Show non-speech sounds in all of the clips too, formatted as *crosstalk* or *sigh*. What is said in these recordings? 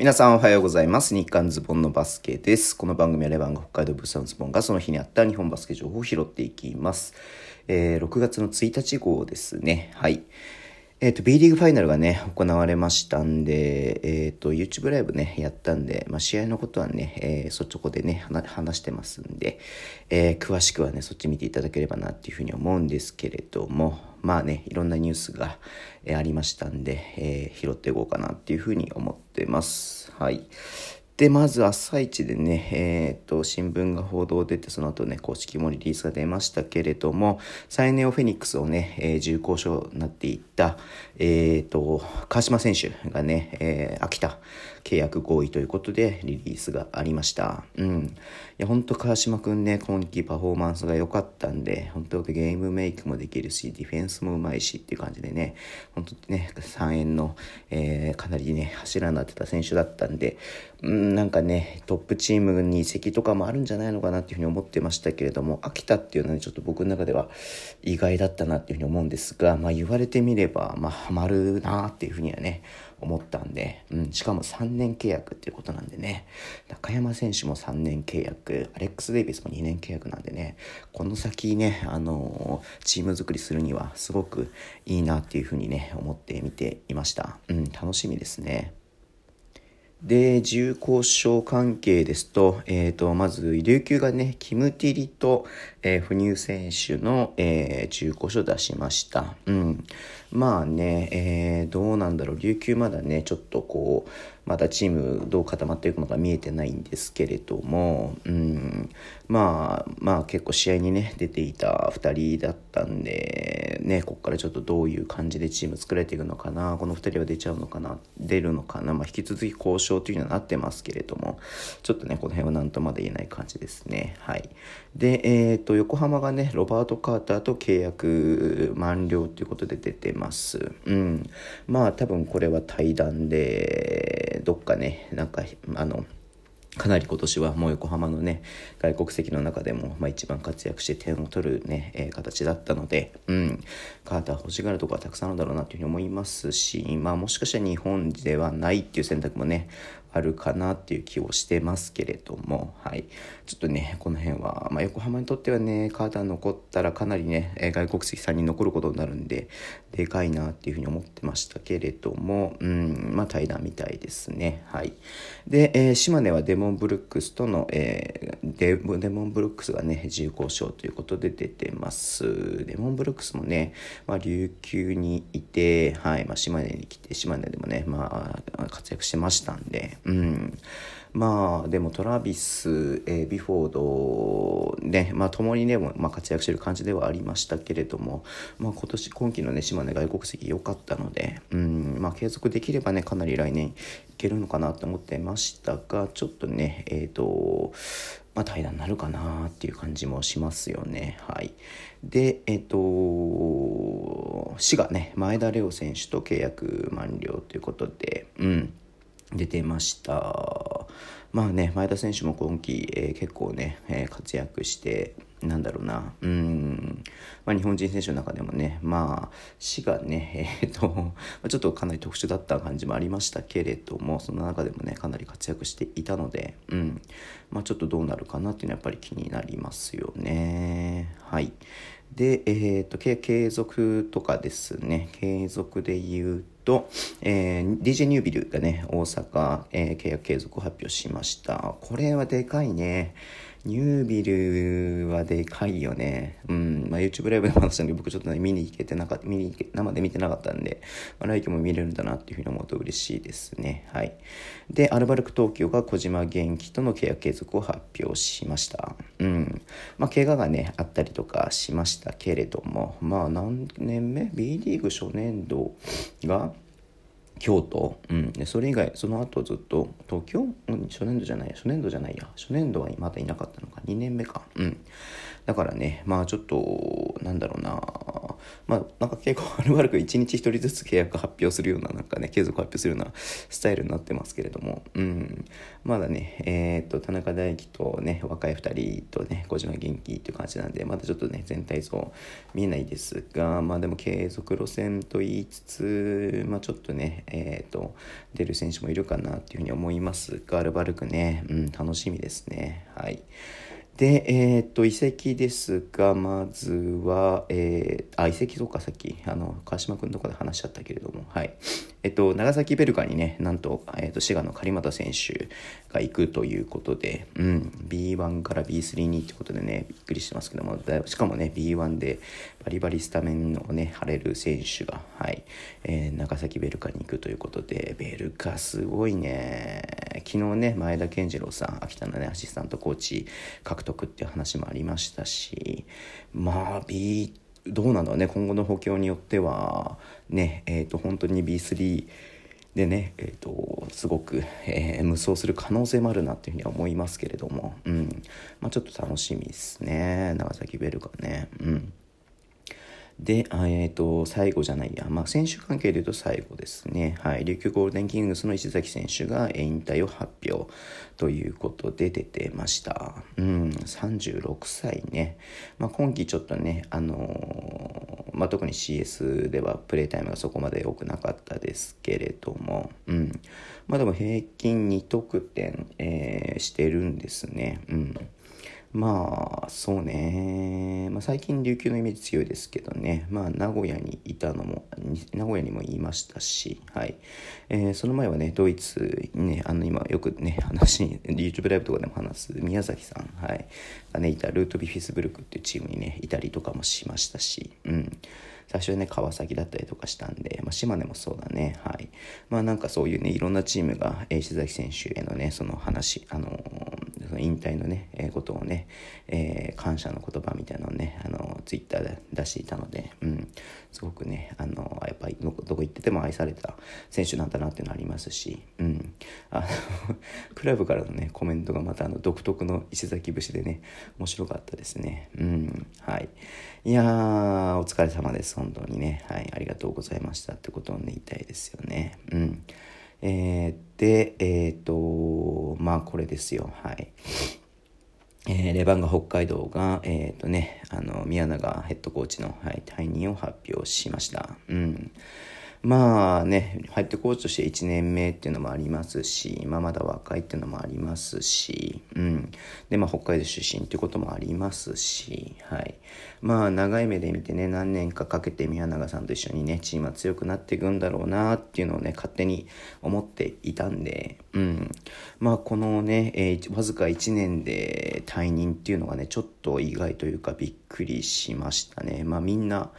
皆さんおはようございます。日刊ズボンのバスケです。この番組はレバンが北海道物産ズボンがその日にあった日本バスケ情報を拾っていきます。えー6月の1日号ですね。はい。えっ、と、B リーグファイナルがね、行われましたんで、えっ、と、YouTube ライブね、やったんで、まあ、試合のことはね、えーそっちこでね、話してますんで、え詳しくはね、そっち見ていただければなっていうふうに思うんですけれども、まあね、いろんなニュースが、ありましたんで、えー拾っていこうかなっていうふうに思ってます。はい。で、まず朝一でね、えっ、と、新聞が報道出て、その後ね、公式もリリースが出ましたけれども、サイネオフェニックスをね、えー重厚賞になっていった、えっ、と、川島選手がね、えー秋田契約合意ということでリリースがありました。うん。いや、ほんと川島くんね、今季パフォーマンスが良かったんで、本当ゲームメイクもできるし、ディフェンスもうまいしっていう感じでね、本当ね、3円の、えーかなりね、柱になってた選手だったんで、うん、なんかね、トップチームに移籍とかもあるんじゃないのかなっていうふうに思ってましたけれども、秋田っていうのはね、ちょっと僕の中では意外だったなっていうふうに思うんですが、まあ言われてみれば、まあハマるなっていうふうにはね、思ったんで、うん、しかも3年契約っていうことなんでね、中山選手も3年契約、アレックス・デイビスも2年契約なんでね、この先ね、あのーチーム作りするにはすごくいいなっていうふうにね、思って見ていました。うん、楽しみですね。で、重厚症関係ですと、えっ、と、まず、琉球がね、キム・ティリと、えー、不入選手の、えー、重厚症出しました。うん。まあね、えーどうなんだろう、琉球まだね、ちょっとこう、まだチームどう固まっていくのか見えてないんですけれども、うん、まあ、まあ結構試合にね、出ていた2人だったんで、ね、ここからちょっとどういう感じでチーム作られていくのかな、この2人は出ちゃうのかな、出るのかな、まあ引き続き交渉というのはなってますけれども、ちょっとね、この辺は何とまで言えない感じですね。はい。で、えっ、と、横浜がね、ロバート・カーターと契約満了ということで出てます。うん。まあ多分これは対談で、どっかね、なんか、あの、かなり今年はもう横浜のね外国籍の中でも、まあ、一番活躍して点を取るね、えー形だったので、うん、カーター欲しがるとこはたくさんあるだろうなというふうに思いますし、まあ、もしかしたら日本ではないっていう選択もねあるかなっていう気をしてますけれども、はい、ちょっとねこの辺は、まあ、横浜にとってはねカーター残ったらかなりね外国籍3人残ることになるんででかいなっていうふうに思ってましたけれども、うん、まあ対談みたいですね。はい。で、えー島根はデモンブルックスとの、えーデデモンブルックスがね、自由交渉ということで出てます。デモンブルックスもね、まあ、琉球にいて、はい、まあ、島根に来て、島根でもね、まあ、活躍してましたんで、うん。まあ、でもトラビス、えービフォード、ね、まあ、共にね、まあ、活躍してる感じではありましたけれども、まあ、今年、今季のね、島根外国籍良かったので、うん、まあ、継続できればね、かなり来年いけるのかなと思ってましたが、ちょっとね、えっ、と、まあ、平らになるかなっていう感じもしますよね。はい。で、えっ、と、滋賀ね、前田レオ選手と契約満了ということで、うん。出てました。まあね、前田選手も今季、えー結構ね、えー活躍して、なんだろうな、うん、まあ、日本人選手の中でもね、まあ、死がね、*laughs* えっ、と、ちょっとかなり特殊だった感じもありましたけれども、その中でもね、かなり活躍していたので、うん、まあ、ちょっとどうなるかなっていうのはやっぱり気になりますよね。はい。で、えっ、と、継継続とかですね、継続で言うと、とえー DJ ニュービルがね、大阪、えー契約継続を発表しました。これはでかいね。ニュービルはでかいよね。うん。まあ、YouTube ライブでも話したんで、僕ちょっとね、見に行けてなかった、見に行け、生で見てなかったんで、まあ、来季も見れるんだなっていうふうに思うと嬉しいですね。はい。で、アルバルク東京が小島元気との契約継続を発表しました。うん。まあ、怪我がね、あったりとかしましたけれども、まあ、何年目 ?B リーグ初年度が、京都、うん、でそれ以外その後ずっと東京、うん、初年度じゃない初年度じゃないや。初年度はまだいなかったのか。2年目か。うん。だからねまあちょっとなんだろうなまあ、なんか結構悪々く1日1人ずつ契約発表するような、なんかね、継続発表するようなスタイルになってますけれども、うん。まだね、えー、っと、田中大輝とね、若い2人とね、小島元気っていう感じなんで、まだちょっとね、全体像見えないですが、まあでも継続路線と言いつつ、まあちょっとね、えー、っと、出る選手もいるかなっていうふうに思いますが、アルバルクね、うん、楽しみですね。はい。で、えー、っと、遺跡ですが、まずは、えー、あ、遺跡とかさっき、あの、川島くんとこで話しちゃったけれども、はい。えっと、長崎ベルカにね、なんと、えっと、滋賀の狩俣選手が行くということで、うん、B1 から B3 にってことでね、びっくりしてますけども、だしかもね、B1 でバリバリスタメンをね、張れる選手が、はい、えー、長崎ベルカに行くということで、ベルカすごいね、昨日ね、前田健次郎さん、秋田のね、アシスタントコーチ獲得っていう話もありましたし、まあ、B どうなんだろうね今後の補強によってはねえっ、ー、と本当に B3 でね、えーと、すごく、えー、無双する可能性もあるなっていうふうには思いますけれども、うんまあ、ちょっと楽しみですね長崎ベルカね。うんで、えっ、ー、と、最後じゃないや、まあ、選手関係で言うと最後ですね。はい。琉球ゴールデンキングスの石崎選手が引退を発表ということで出てました。うん、36歳ね。まあ、今季ちょっとね、あのー、まあ、特に CS ではプレータイムがそこまで多くなかったですけれども、うん。まあ、でも平均2得点、えー、してるんですね。うん。まあそうね、まあ、最近琉球のイメージ強いですけどね、まあ、名古屋にいたのも名古屋にも言いましたし、はい。えー、その前はねドイツねあの今よくね話 YouTube ライブとかでも話す宮崎さん、はい、がねいたルートビフィスブルクっていうチームにねいたりとかもしましたし、うん、最初はね川崎だったりとかしたんで、まあ、島根もそうだね。はい。まあなんかそういうねいろんなチームが石崎選手へのねその話あのその引退のね、えー、ことをね、えー、感謝の言葉みたいなのをね、あの、ツイッターで出していたので、うん、すごくね、あの、やっぱりどこ行ってても愛された選手なんだなっていうのありますし、うん、あの、*laughs* クラブからのね、コメントがまたあの、独特の石崎節でね、面白かったですね。うん、はい。いやー、お疲れ様です、本当にね。はい、ありがとうございましたってことをね、言いたいですよね。うん。えー、で、えっ、ー、と、まあこれですよ。はい。えー、レバンガ北海道が、えっ、ー、とね、あの、宮永ヘッドコーチの、はい、退任を発表しました。うん。まあね、入ってコーチとして1年目っていうのもありますし、まあ、まだ若いっていうのもありますし、うん。で、まあ、北海道出身っていうこともありますし、はい。まあ、長い目で見てね、何年かかけて宮永さんと一緒にね、チームは強くなっていくんだろうなっていうのをね、勝手に思っていたんで、うん。まあ、このね、えー、わずか1年で退任っていうのがね、ちょっと意外というかびっくりしましたね。まあ、みんな、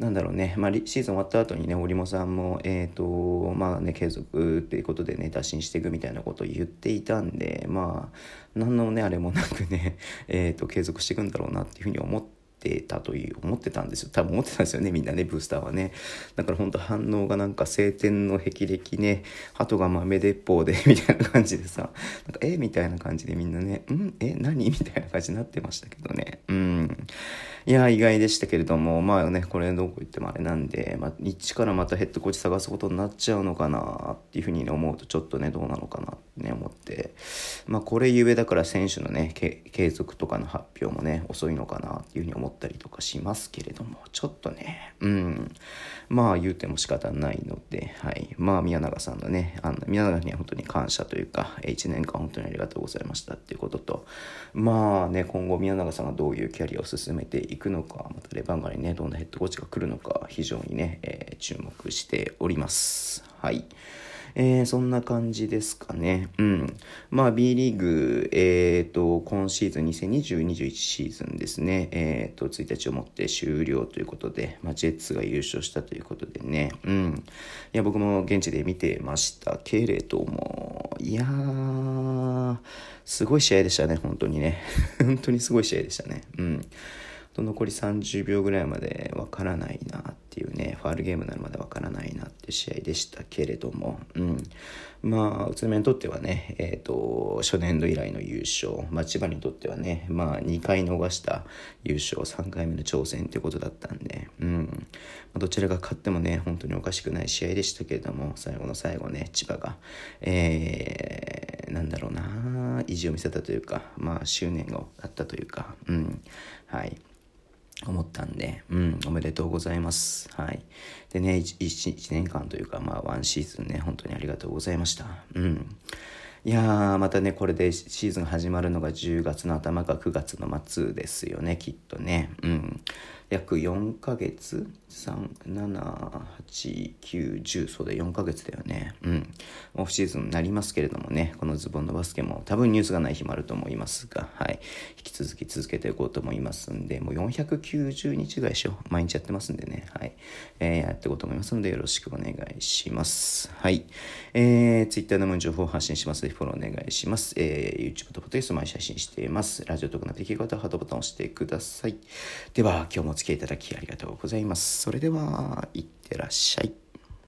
なんだろうね、まあ、シーズン終わった後にね、織茂さんも、えっ、ー、と、まあね、継続っていうことでね、打診していくみたいなことを言っていたんで、まあ、何のね、あれもなくね、*laughs* えっ、ー、と、継続していくんだろうなっていうふうに思って、たという思ってたんですよ。多分思ってたんですよねみんなねブースターはね。だから本当反応がなんか晴天の霹靂ね鳩が豆鉄砲で *laughs* みたいな感じでさなんかえみたいな感じでみんなねうん？え？何？みたいな感じになってましたけどね。うん。いや意外でしたけれどもまあねこれどこ行ってもあれなんで、まあ、一からまたヘッドコーチ探すことになっちゃうのかなっていうふうに、思うとちょっとねどうなのかなって。ね思って。まあこれゆえだから選手のね継続とかの発表もね遅いのかなっていうふうに思ったりとかしますけれどもちょっとねうん。まあ言うても仕方ないのではい。まあ宮永さんのねあの宮永には本当に感謝というか1年間本当にありがとうございましたっていうこととまあね今後宮永さんがどういうキャリアを進めていくのかまたレバンガにねどんなヘッドコーチが来るのか非常にね、えー、注目しております。はい。えー、そんな感じですかね。うん。まあ B リーグ、えっ、ー、と、今シーズン2020-21シーズンですね。えっ、ー、と、1日をもって終了ということで、まあジェッツが優勝したということでね。うん。いや、僕も現地で見てましたけれども、いやー、すごい試合でしたね、本当にね。*laughs* 本当にすごい試合でしたね。うん。と残り30秒ぐらいまでわからないなっていうねファールゲームになるまでわからないなって試合でしたけれども、うん、まあ宇都宮にとってはね、えーと、初年度以来の優勝、まあ、千葉にとってはね、まあ、2回逃した優勝。3回目の挑戦ということだったんで、うん。まあ、どちらが勝ってもね本当におかしくない試合でしたけれども最後の最後ね千葉が、えー、なんだろうな意地を見せたというか、まあ、執念があったというか、うん。はい。思ったんで、うん、おめでとうございます。はい。でね1、1, 年間というか、まあ、1シーズンね、本当にありがとうございました。うん。いやー、またね、これでシーズン始まるのが10月の頭か9月の末ですよね、きっとね。うん。約4ヶ月？37891そうで4ヶ月だよね。うん。オフシーズンになりますけれどもね。このズボンのバスケも多分ニュースがない日もあると思いますが。はい。引き続き続けていこうと思いますんでもう490日ぐらいしよう毎日やってますんでね。はい、えー、やっていこうと思いますのでよろしくお願いします。はい。えー、Twitter の情報を発信しますのでフォローお願いします、えー、YouTube とポッドキャスト毎日配信しています。ラジオとかのできる方はハートボタンを押してください。では今日も付き合いいただきありがとうございます。それでは、いってらっしゃい。